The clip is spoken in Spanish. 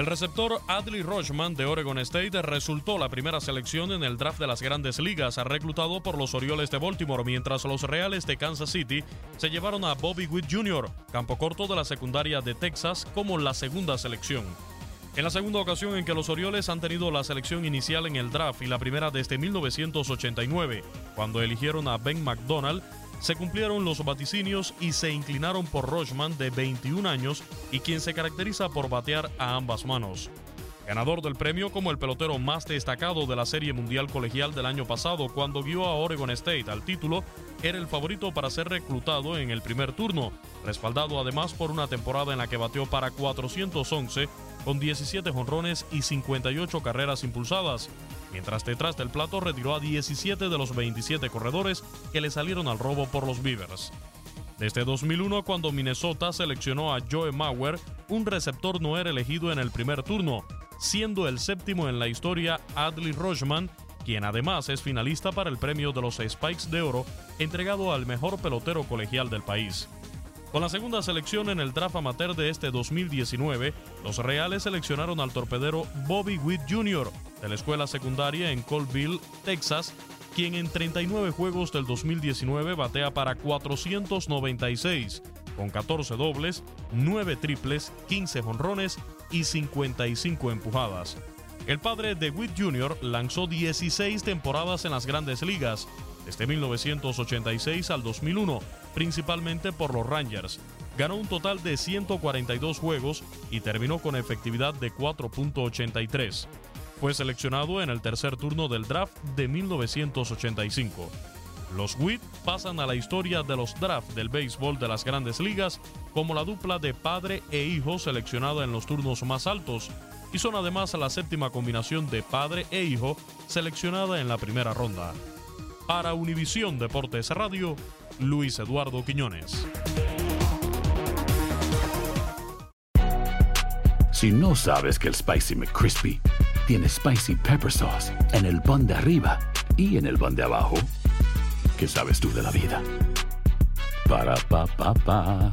El receptor Adley Rochman de Oregon State resultó la primera selección en el draft de las grandes ligas, reclutado por los Orioles de Baltimore, mientras los Reales de Kansas City se llevaron a Bobby Witt Jr., campo corto de la secundaria de Texas, como la segunda selección. En la segunda ocasión en que los Orioles han tenido la selección inicial en el draft y la primera desde 1989, cuando eligieron a Ben McDonald, se cumplieron los vaticinios y se inclinaron por Rochman de 21 años y quien se caracteriza por batear a ambas manos. Ganador del premio como el pelotero más destacado de la Serie Mundial Colegial del año pasado cuando guió a Oregon State al título, era el favorito para ser reclutado en el primer turno, respaldado además por una temporada en la que bateó para 411 con 17 jonrones y 58 carreras impulsadas, mientras detrás del plato retiró a 17 de los 27 corredores que le salieron al robo por los Beavers. Desde 2001, cuando Minnesota seleccionó a Joe Mauer, un receptor no era elegido en el primer turno, siendo el séptimo en la historia Adley Rochman, quien además es finalista para el premio de los Spikes de Oro, entregado al mejor pelotero colegial del país. Con la segunda selección en el draft amateur de este 2019, los Reales seleccionaron al torpedero Bobby Witt Jr. de la escuela secundaria en Colville, Texas, quien en 39 juegos del 2019 batea para 496, con 14 dobles, 9 triples, 15 jonrones y 55 empujadas. El padre de Witt Jr. lanzó 16 temporadas en las grandes ligas, desde 1986 al 2001, principalmente por los Rangers. Ganó un total de 142 juegos y terminó con efectividad de 4.83. Fue seleccionado en el tercer turno del draft de 1985. Los Witt pasan a la historia de los drafts del béisbol de las grandes ligas como la dupla de padre e hijo seleccionada en los turnos más altos y son además la séptima combinación de padre e hijo seleccionada en la primera ronda. Para Univisión Deportes Radio, Luis Eduardo Quiñones. Si no sabes que el Spicy McCrispy tiene Spicy Pepper Sauce en el pan de arriba y en el pan de abajo, ¿qué sabes tú de la vida? Para, pa, pa, pa.